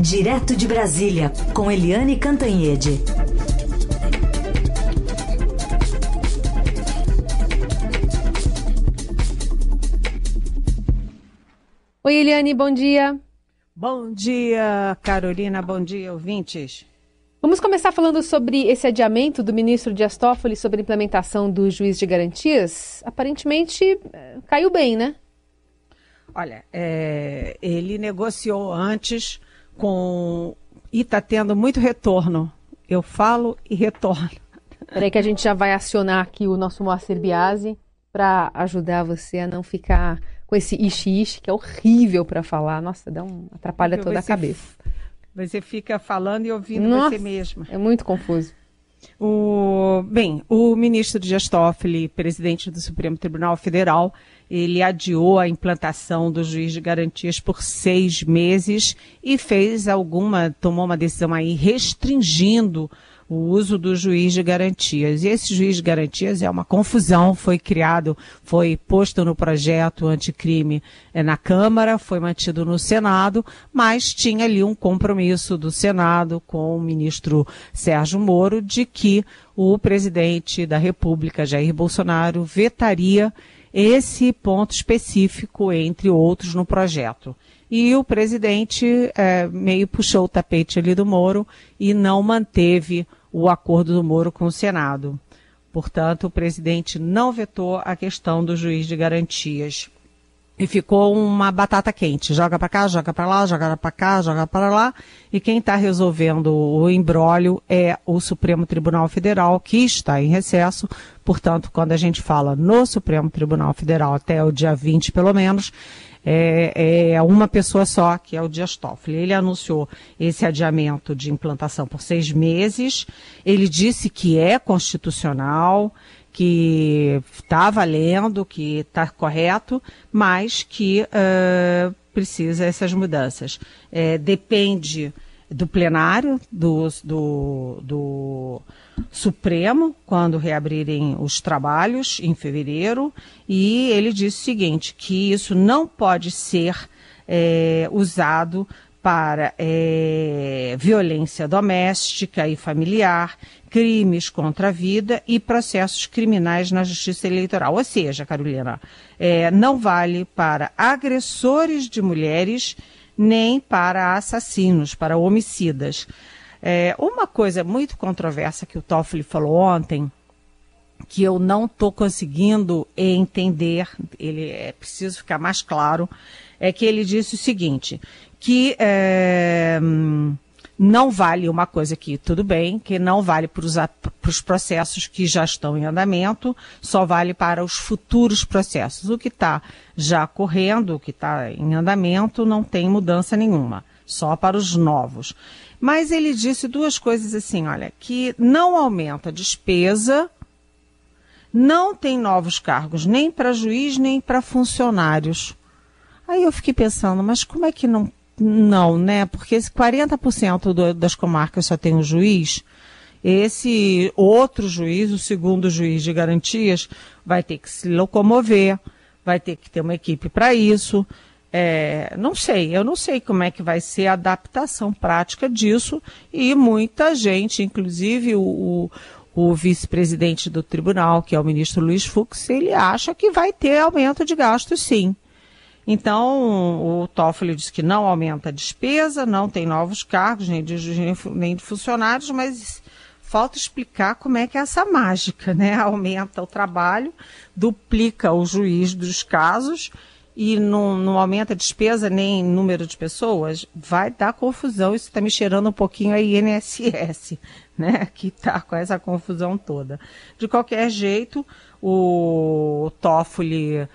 Direto de Brasília, com Eliane Cantanhede. Oi, Eliane, bom dia. Bom dia, Carolina, bom dia, ouvintes. Vamos começar falando sobre esse adiamento do ministro Dias Toffoli sobre a implementação do juiz de garantias. Aparentemente, eh, caiu bem, né? Olha, é, ele negociou antes com. e está tendo muito retorno. Eu falo e retorno. Peraí que a gente já vai acionar aqui o nosso Moacir Biasi para ajudar você a não ficar com esse ishi-ishi, que é horrível para falar. Nossa, dá um atrapalha toda a cabeça. Você fica falando e ouvindo Nossa, você mesma. É muito confuso. O, bem, o ministro Dias Toffoli, presidente do Supremo Tribunal Federal, ele adiou a implantação do juiz de garantias por seis meses e fez alguma, tomou uma decisão aí restringindo o uso do juiz de garantias. E esse juiz de garantias é uma confusão, foi criado, foi posto no projeto anticrime é, na Câmara, foi mantido no Senado, mas tinha ali um compromisso do Senado com o ministro Sérgio Moro de que o presidente da República, Jair Bolsonaro, vetaria esse ponto específico, entre outros, no projeto. E o presidente é, meio puxou o tapete ali do Moro e não manteve o acordo do Moro com o Senado. Portanto, o presidente não vetou a questão do juiz de garantias. E ficou uma batata quente. Joga para cá, joga para lá, joga para cá, joga para lá. E quem está resolvendo o embrólio é o Supremo Tribunal Federal, que está em recesso. Portanto, quando a gente fala no Supremo Tribunal Federal até o dia 20, pelo menos, é, é, uma pessoa só, que é o Dias Toffoli. Ele anunciou esse adiamento de implantação por seis meses. Ele disse que é constitucional, que está valendo, que está correto, mas que uh, precisa essas mudanças. É, depende do plenário do, do, do Supremo, quando reabrirem os trabalhos em fevereiro, e ele disse o seguinte: que isso não pode ser é, usado para é, violência doméstica e familiar, crimes contra a vida e processos criminais na justiça eleitoral. Ou seja, Carolina, é, não vale para agressores de mulheres nem para assassinos, para homicidas. É, uma coisa muito controversa que o Toffoli falou ontem, que eu não estou conseguindo entender, ele é preciso ficar mais claro, é que ele disse o seguinte, que é, não vale uma coisa que tudo bem, que não vale para os processos que já estão em andamento, só vale para os futuros processos. O que está já correndo, o que está em andamento, não tem mudança nenhuma, só para os novos. Mas ele disse duas coisas assim, olha, que não aumenta a despesa, não tem novos cargos, nem para juiz, nem para funcionários. Aí eu fiquei pensando, mas como é que não, não, né? Porque esse 40% do, das comarcas só tem um juiz, esse outro juiz, o segundo juiz de garantias, vai ter que se locomover, vai ter que ter uma equipe para isso. É, não sei, eu não sei como é que vai ser a adaptação prática disso e muita gente, inclusive o, o, o vice-presidente do tribunal, que é o ministro Luiz Fux, ele acha que vai ter aumento de gastos sim. Então, o Toffoli diz que não aumenta a despesa, não tem novos cargos, nem de, nem de funcionários, mas falta explicar como é que é essa mágica, né? Aumenta o trabalho, duplica o juiz dos casos e não, não aumenta a despesa nem número de pessoas, vai dar confusão. Isso está me cheirando um pouquinho a INSS, né? Que está com essa confusão toda. De qualquer jeito, o Toffoli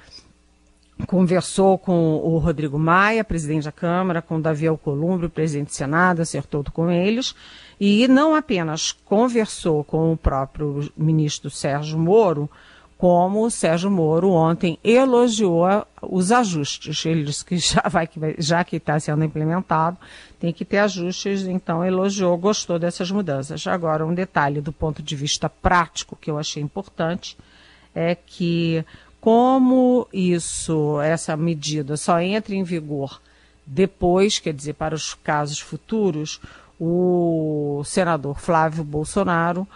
conversou com o Rodrigo Maia, presidente da Câmara, com o Davi Alcolumbre, presidente do Senado, acertou com eles, e não apenas conversou com o próprio ministro Sérgio Moro, como o Sérgio Moro ontem elogiou os ajustes. Ele disse que já vai, já que está sendo implementado, tem que ter ajustes, então elogiou, gostou dessas mudanças. Agora, um detalhe do ponto de vista prático que eu achei importante é que como isso, essa medida só entra em vigor depois, quer dizer, para os casos futuros, o senador Flávio Bolsonaro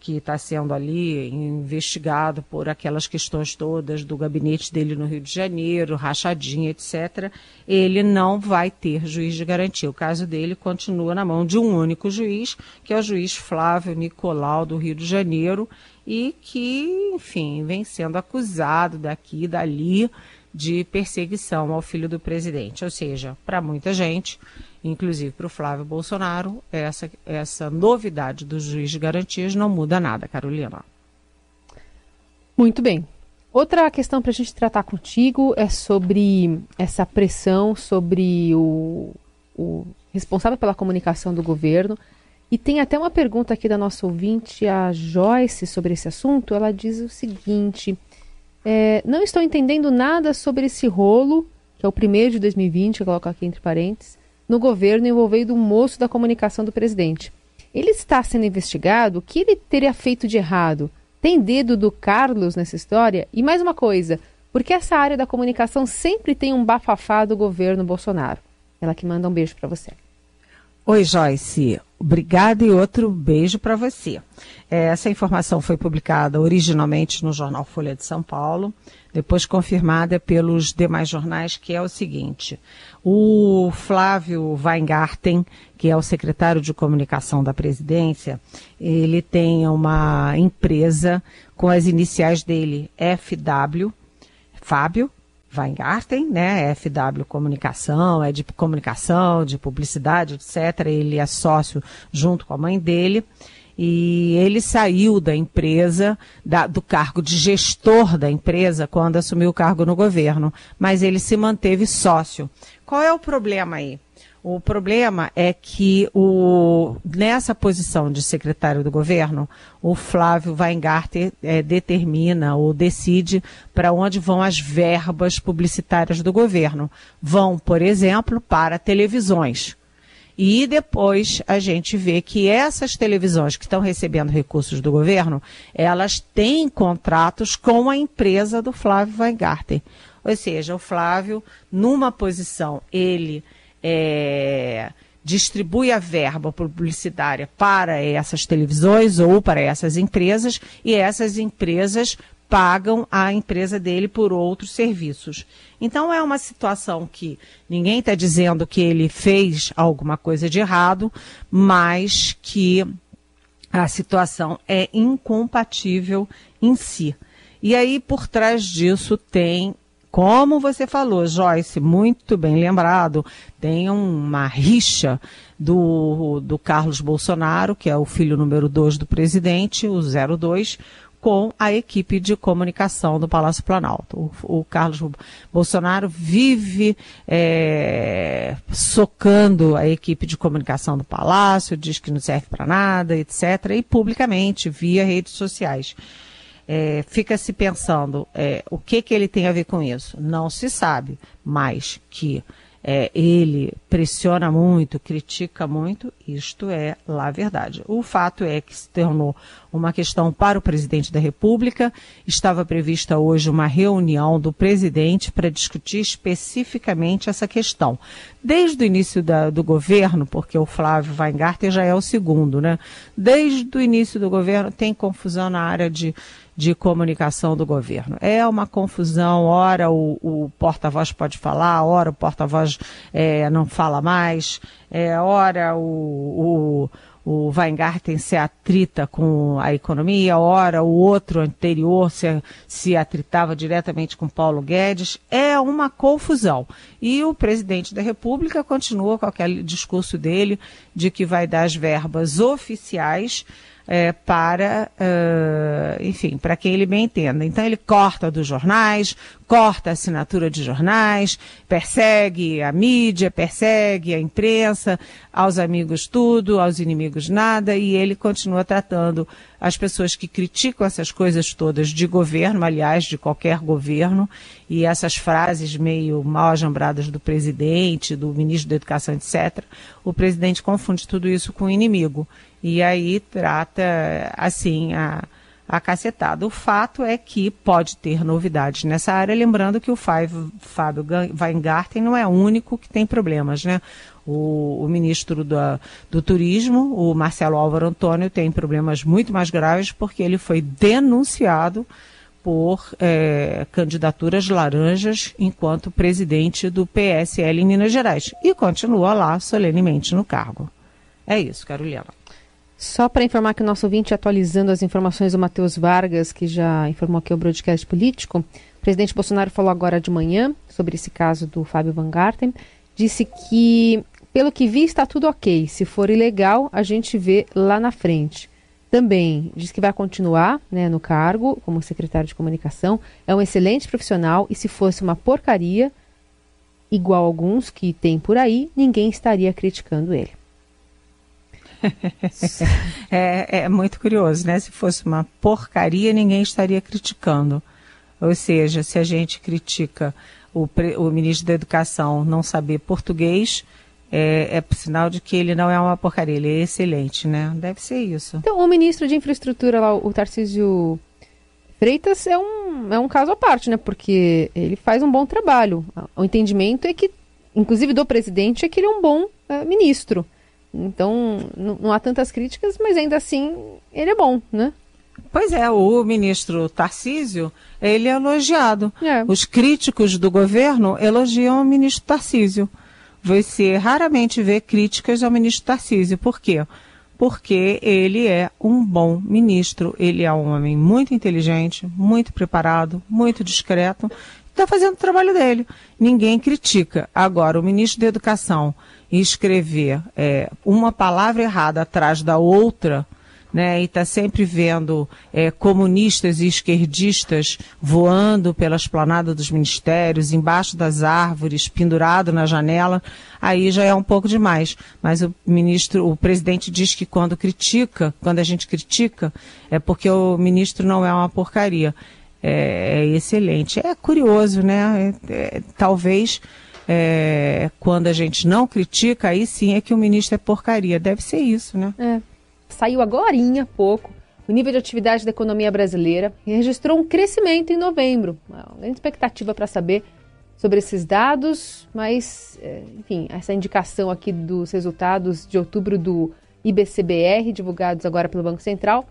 que está sendo ali investigado por aquelas questões todas do gabinete dele no Rio de Janeiro, rachadinha, etc., ele não vai ter juiz de garantia. O caso dele continua na mão de um único juiz, que é o juiz Flávio Nicolau do Rio de Janeiro, e que, enfim, vem sendo acusado daqui e dali de perseguição ao filho do presidente. Ou seja, para muita gente, inclusive para o Flávio Bolsonaro, essa, essa novidade do juiz de garantias não muda nada, Carolina. Muito bem. Outra questão para a gente tratar contigo é sobre essa pressão sobre o, o responsável pela comunicação do governo. E tem até uma pergunta aqui da nossa ouvinte, a Joyce, sobre esse assunto. Ela diz o seguinte: é, não estou entendendo nada sobre esse rolo, que é o primeiro de 2020, eu coloco aqui entre parênteses, no governo envolvendo um moço da comunicação do presidente. Ele está sendo investigado. O que ele teria feito de errado? Tem dedo do Carlos nessa história? E mais uma coisa, porque essa área da comunicação sempre tem um bafafá do governo Bolsonaro? Ela que manda um beijo para você. Oi, Joyce. Obrigada e outro beijo para você. É, essa informação foi publicada originalmente no jornal Folha de São Paulo, depois confirmada pelos demais jornais, que é o seguinte: o Flávio Weingarten, que é o secretário de comunicação da presidência, ele tem uma empresa com as iniciais dele FW, Fábio, Weingarten, né? FW Comunicação, é de comunicação, de publicidade, etc. Ele é sócio junto com a mãe dele. E ele saiu da empresa, da, do cargo de gestor da empresa, quando assumiu o cargo no governo. Mas ele se manteve sócio. Qual é o problema aí? O problema é que o, nessa posição de secretário do governo, o Flávio Weingarten é, determina ou decide para onde vão as verbas publicitárias do governo. Vão, por exemplo, para televisões. E depois a gente vê que essas televisões que estão recebendo recursos do governo, elas têm contratos com a empresa do Flávio Weingarten. Ou seja, o Flávio, numa posição, ele é, distribui a verba publicitária para essas televisões ou para essas empresas e essas empresas pagam a empresa dele por outros serviços. Então é uma situação que ninguém está dizendo que ele fez alguma coisa de errado, mas que a situação é incompatível em si. E aí, por trás disso, tem como você falou, Joyce, muito bem lembrado, tem uma rixa do, do Carlos Bolsonaro, que é o filho número 2 do presidente, o 02, com a equipe de comunicação do Palácio Planalto. O, o Carlos Bolsonaro vive é, socando a equipe de comunicação do Palácio, diz que não serve para nada, etc., e publicamente, via redes sociais é, fica se pensando é, o que, que ele tem a ver com isso. Não se sabe, mas que é, ele pressiona muito, critica muito, isto é lá verdade. O fato é que se tornou uma questão para o presidente da República. Estava prevista hoje uma reunião do presidente para discutir especificamente essa questão. Desde o início da, do governo, porque o Flávio Weingarten já é o segundo, né? Desde o início do governo tem confusão na área de de comunicação do governo. É uma confusão, ora o, o porta-voz pode falar, ora o porta-voz é, não fala mais, é, ora o, o o Weingarten se atrita com a economia, ora o outro anterior se, se atritava diretamente com Paulo Guedes. É uma confusão. E o presidente da República continua com aquele discurso dele de que vai dar as verbas oficiais é, para, uh, enfim, para quem ele bem entenda. Então ele corta dos jornais, corta a assinatura de jornais, persegue a mídia, persegue a imprensa, aos amigos tudo, aos inimigos nada, e ele continua tratando as pessoas que criticam essas coisas todas de governo, aliás, de qualquer governo, e essas frases meio mal ajambradas do presidente, do ministro da Educação, etc., o presidente confunde tudo isso com o inimigo. E aí trata, assim, a a cacetada. O fato é que pode ter novidades nessa área, lembrando que o Fábio Weingarten não é o único que tem problemas, né? O, o ministro do, do Turismo, o Marcelo Álvaro Antônio, tem problemas muito mais graves porque ele foi denunciado por é, candidaturas laranjas enquanto presidente do PSL em Minas Gerais e continua lá solenemente no cargo. É isso, Carolina. Só para informar que o nosso ouvinte, atualizando as informações do Matheus Vargas, que já informou aqui o broadcast político, o presidente Bolsonaro falou agora de manhã sobre esse caso do Fábio Van Garten, disse que, pelo que vi, está tudo ok. Se for ilegal, a gente vê lá na frente também diz que vai continuar né, no cargo como secretário de comunicação. É um excelente profissional e se fosse uma porcaria, igual alguns que tem por aí, ninguém estaria criticando ele. é, é, muito curioso, né? Se fosse uma porcaria, ninguém estaria criticando. Ou seja, se a gente critica o, o ministro da Educação não saber português, é, é sinal de que ele não é uma porcaria, ele é excelente, né? Deve ser isso. Então, o ministro de Infraestrutura lá, o Tarcísio Freitas, é um, é um caso à parte, né? Porque ele faz um bom trabalho. O entendimento é que, inclusive do presidente, é que ele é um bom é, ministro. Então, não, não há tantas críticas, mas ainda assim, ele é bom, né? Pois é, o ministro Tarcísio, ele é elogiado. É. Os críticos do governo elogiam o ministro Tarcísio você raramente vê críticas ao ministro Tarcísio. Por quê? Porque ele é um bom ministro. Ele é um homem muito inteligente, muito preparado, muito discreto. Está fazendo o trabalho dele. Ninguém critica. Agora, o ministro da Educação escrever é, uma palavra errada atrás da outra né, e está sempre vendo é, comunistas e esquerdistas voando pela esplanada dos ministérios, embaixo das árvores, pendurado na janela, aí já é um pouco demais. Mas o ministro, o presidente diz que quando critica, quando a gente critica, é porque o ministro não é uma porcaria. É, é excelente. É curioso, né? É, é, talvez é, quando a gente não critica, aí sim é que o ministro é porcaria. Deve ser isso, né? É saiu agora há pouco, o nível de atividade da economia brasileira registrou um crescimento em novembro. Uma grande expectativa para saber sobre esses dados, mas, é, enfim, essa indicação aqui dos resultados de outubro do IBCBR, divulgados agora pelo Banco Central,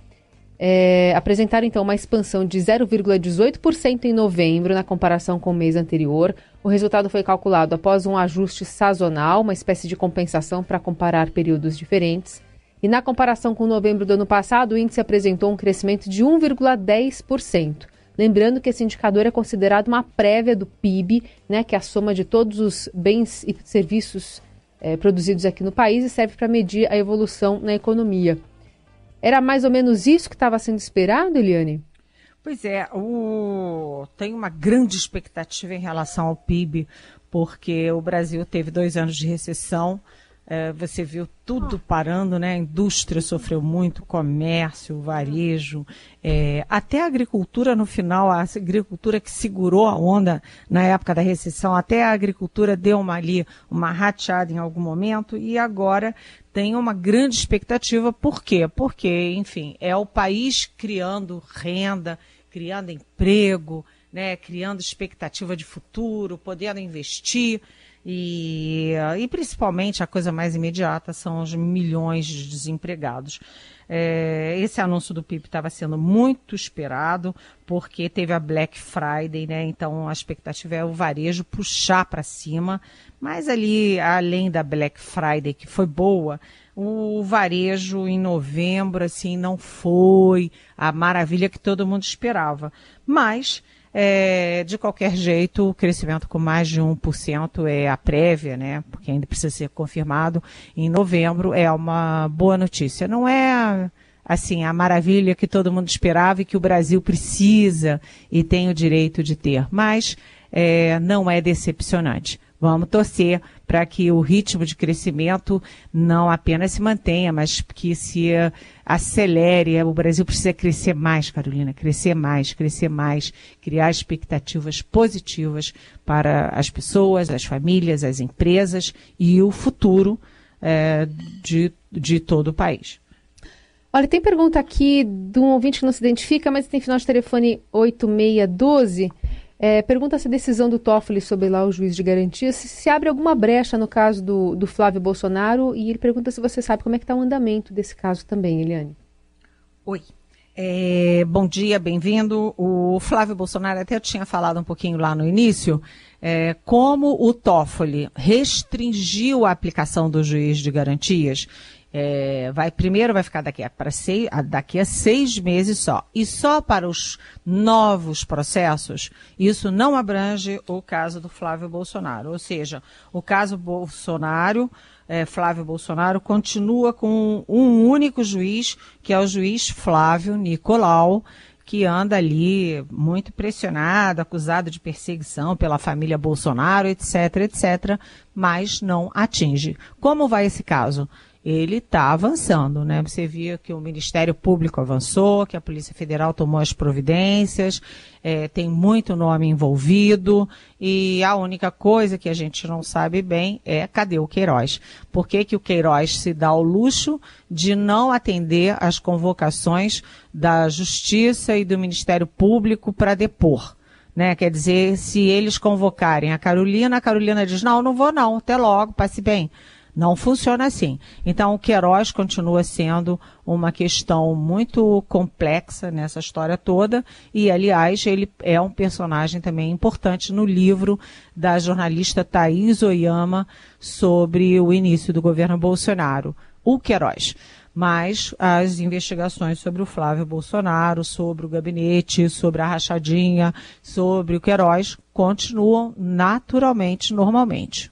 é, apresentaram então uma expansão de 0,18% em novembro na comparação com o mês anterior. O resultado foi calculado após um ajuste sazonal, uma espécie de compensação para comparar períodos diferentes. E na comparação com novembro do ano passado, o índice apresentou um crescimento de 1,10%. Lembrando que esse indicador é considerado uma prévia do PIB, né, que é a soma de todos os bens e serviços é, produzidos aqui no país e serve para medir a evolução na economia. Era mais ou menos isso que estava sendo esperado, Eliane? Pois é, o... tem uma grande expectativa em relação ao PIB, porque o Brasil teve dois anos de recessão é, você viu tudo parando, né? A indústria sofreu muito, comércio, varejo, é, até a agricultura no final, a agricultura que segurou a onda na época da recessão, até a agricultura deu uma ali, uma rateada em algum momento e agora tem uma grande expectativa. Por quê? Porque, enfim, é o país criando renda, criando emprego, né? Criando expectativa de futuro, podendo investir. E, e principalmente a coisa mais imediata são os milhões de desempregados. É, esse anúncio do PIB estava sendo muito esperado, porque teve a Black Friday, né? Então a expectativa é o varejo puxar para cima. Mas ali, além da Black Friday, que foi boa, o varejo em novembro, assim, não foi a maravilha que todo mundo esperava. Mas é, de qualquer jeito, o crescimento com mais de 1% é a prévia, né? Porque ainda precisa ser confirmado em novembro, é uma boa notícia. Não é assim a maravilha que todo mundo esperava e que o Brasil precisa e tem o direito de ter, mas é, não é decepcionante. Vamos torcer para que o ritmo de crescimento não apenas se mantenha, mas que se acelere. O Brasil precisa crescer mais, Carolina, crescer mais, crescer mais, criar expectativas positivas para as pessoas, as famílias, as empresas e o futuro é, de, de todo o país. Olha, tem pergunta aqui de um ouvinte que não se identifica, mas tem final de telefone 8612. É, pergunta se a decisão do Toffoli sobre lá o juiz de garantia se, se abre alguma brecha no caso do, do Flávio Bolsonaro e ele pergunta se você sabe como é que está o andamento desse caso também, Eliane. Oi. É, bom dia, bem-vindo. O Flávio Bolsonaro até tinha falado um pouquinho lá no início, é, como o Toffoli restringiu a aplicação do juiz de garantias é, vai primeiro vai ficar daqui a, para seis, daqui a seis meses só. E só para os novos processos, isso não abrange o caso do Flávio Bolsonaro. Ou seja, o caso Bolsonaro, é, Flávio Bolsonaro, continua com um único juiz, que é o juiz Flávio Nicolau, que anda ali muito pressionado, acusado de perseguição pela família Bolsonaro, etc, etc, mas não atinge. Como vai esse caso? Ele está avançando, né? Você via que o Ministério Público avançou, que a Polícia Federal tomou as providências, é, tem muito nome envolvido e a única coisa que a gente não sabe bem é cadê o Queiroz? Por que, que o Queiroz se dá o luxo de não atender às convocações da Justiça e do Ministério Público para depor? Né? Quer dizer, se eles convocarem a Carolina, a Carolina diz, não, não vou não, até logo, passe bem. Não funciona assim. Então, o Queiroz continua sendo uma questão muito complexa nessa história toda, e, aliás, ele é um personagem também importante no livro da jornalista Thaís Oyama sobre o início do governo Bolsonaro. O Queiroz mas as investigações sobre o Flávio Bolsonaro, sobre o gabinete, sobre a rachadinha, sobre o Queiroz continuam naturalmente, normalmente.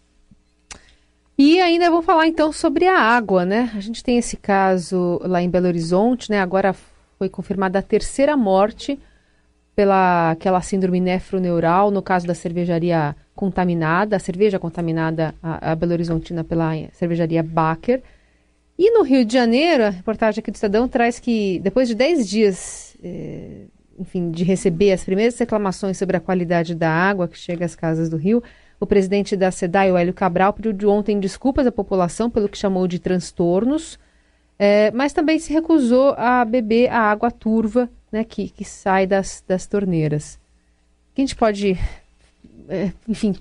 E ainda vou falar então sobre a água, né? A gente tem esse caso lá em Belo Horizonte, né? Agora foi confirmada a terceira morte pela aquela síndrome nefroneural, no caso da cervejaria contaminada, a cerveja contaminada, a, a Belo Horizontina pela cervejaria Baker. E no Rio de Janeiro, a reportagem aqui do Estadão traz que depois de 10 dias, eh, enfim, de receber as primeiras reclamações sobre a qualidade da água que chega às casas do Rio, o presidente da SEDAI, Hélio Cabral, pediu ontem desculpas à população pelo que chamou de transtornos, é, mas também se recusou a beber a água turva né, que, que sai das, das torneiras. O que a gente pode, é, enfim,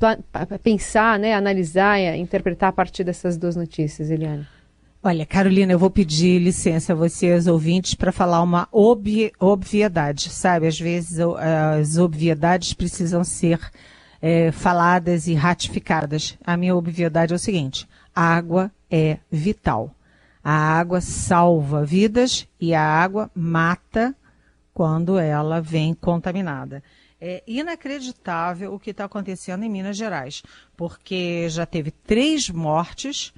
pensar, né, analisar, e interpretar a partir dessas duas notícias, Eliane? Olha, Carolina, eu vou pedir licença a vocês, ouvintes, para falar uma obvi obviedade, sabe? Às vezes as obviedades precisam ser é, faladas e ratificadas. A minha obviedade é o seguinte: a água é vital. A água salva vidas e a água mata quando ela vem contaminada. É inacreditável o que está acontecendo em Minas Gerais, porque já teve três mortes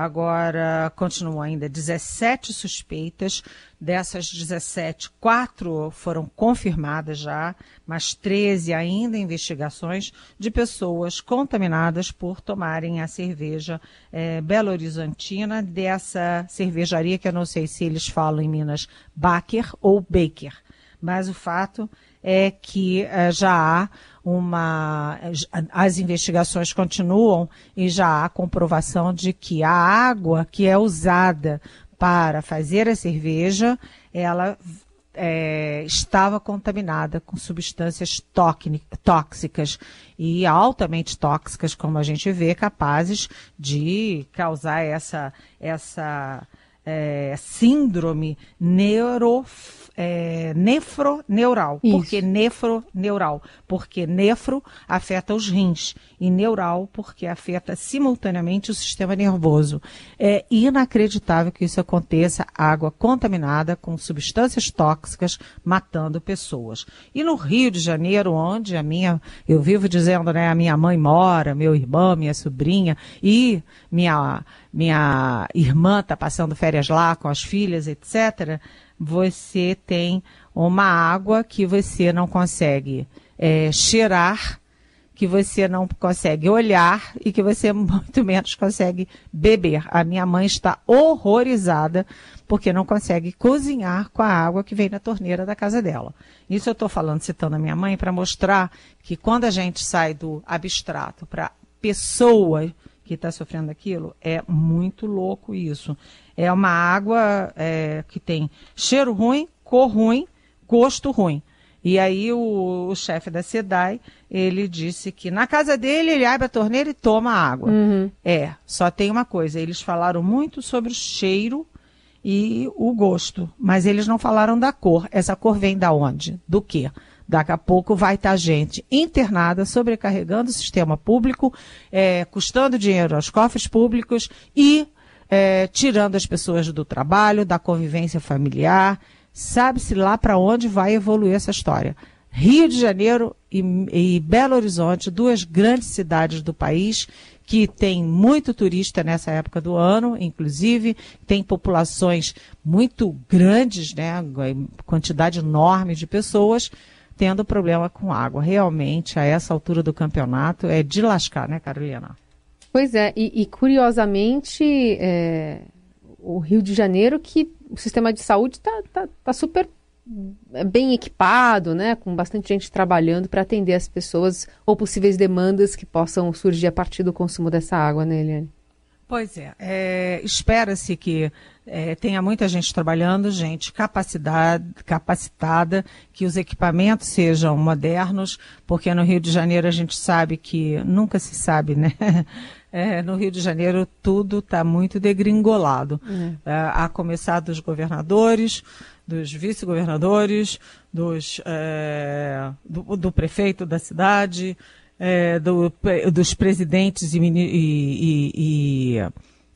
Agora, continuam ainda 17 suspeitas. Dessas 17, quatro foram confirmadas já, mas 13 ainda investigações de pessoas contaminadas por tomarem a cerveja é, Belo Horizontina dessa cervejaria que eu não sei se eles falam em Minas, Baker ou Baker. Mas o fato é que é, já há uma. As investigações continuam e já há comprovação de que a água que é usada para fazer a cerveja, ela é, estava contaminada com substâncias tóxicas e altamente tóxicas, como a gente vê, capazes de causar essa, essa é, síndrome neuro é, nefroneural. Isso. Por que nefroneural? Porque nefro afeta os rins e neural porque afeta simultaneamente o sistema nervoso. É inacreditável que isso aconteça, água contaminada com substâncias tóxicas matando pessoas. E no Rio de Janeiro, onde a minha, eu vivo dizendo, né, a minha mãe mora, meu irmão, minha sobrinha e minha minha irmã está passando férias lá com as filhas, etc você tem uma água que você não consegue é, cheirar, que você não consegue olhar e que você muito menos consegue beber. A minha mãe está horrorizada porque não consegue cozinhar com a água que vem da torneira da casa dela. Isso eu estou falando, citando a minha mãe, para mostrar que quando a gente sai do abstrato para pessoa que está sofrendo aquilo. É muito louco isso. É uma água é, que tem cheiro ruim, cor ruim, gosto ruim. E aí o, o chefe da SEDAI, ele disse que na casa dele ele abre a torneira e toma água. Uhum. É, só tem uma coisa, eles falaram muito sobre o cheiro e o gosto, mas eles não falaram da cor. Essa cor vem da onde? Do quê? Daqui a pouco vai estar gente internada, sobrecarregando o sistema público, é, custando dinheiro aos cofres públicos e é, tirando as pessoas do trabalho, da convivência familiar. Sabe-se lá para onde vai evoluir essa história. Rio de Janeiro e, e Belo Horizonte, duas grandes cidades do país que tem muito turista nessa época do ano, inclusive, tem populações muito grandes, né, quantidade enorme de pessoas tendo problema com água. Realmente, a essa altura do campeonato, é de lascar, né, Carolina? Pois é, e, e curiosamente, é, o Rio de Janeiro, que o sistema de saúde está tá, tá super bem equipado, né, com bastante gente trabalhando para atender as pessoas ou possíveis demandas que possam surgir a partir do consumo dessa água, né, Eliane? Pois é, é espera-se que é, tenha muita gente trabalhando, gente capacitada, que os equipamentos sejam modernos, porque no Rio de Janeiro a gente sabe que nunca se sabe, né? É, no Rio de Janeiro tudo está muito degringolado. Uhum. É, a começar dos governadores, dos vice-governadores, dos, é, do, do, prefeito da cidade, é, do, dos presidentes e, e, e,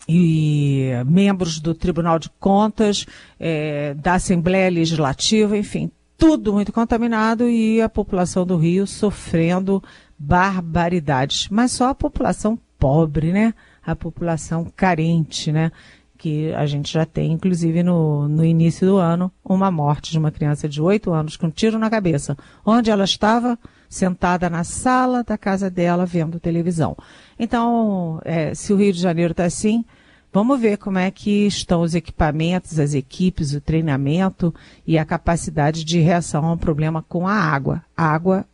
e, membros do Tribunal de Contas, é, da Assembleia Legislativa, enfim, tudo muito contaminado e a população do Rio sofrendo barbaridades. Mas só a população pobre, né? A população carente, né? Que a gente já tem, inclusive no, no início do ano, uma morte de uma criança de 8 anos com um tiro na cabeça. Onde ela estava? Sentada na sala da casa dela vendo televisão. Então, é, se o Rio de Janeiro está assim, vamos ver como é que estão os equipamentos, as equipes, o treinamento e a capacidade de reação a um problema com a água. A água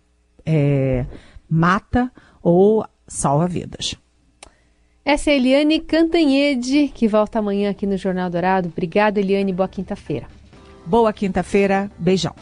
é, mata ou salva vidas. Essa é a Eliane Cantanhede, que volta amanhã aqui no Jornal Dourado. Obrigada, Eliane. Boa quinta-feira. Boa quinta-feira. Beijão.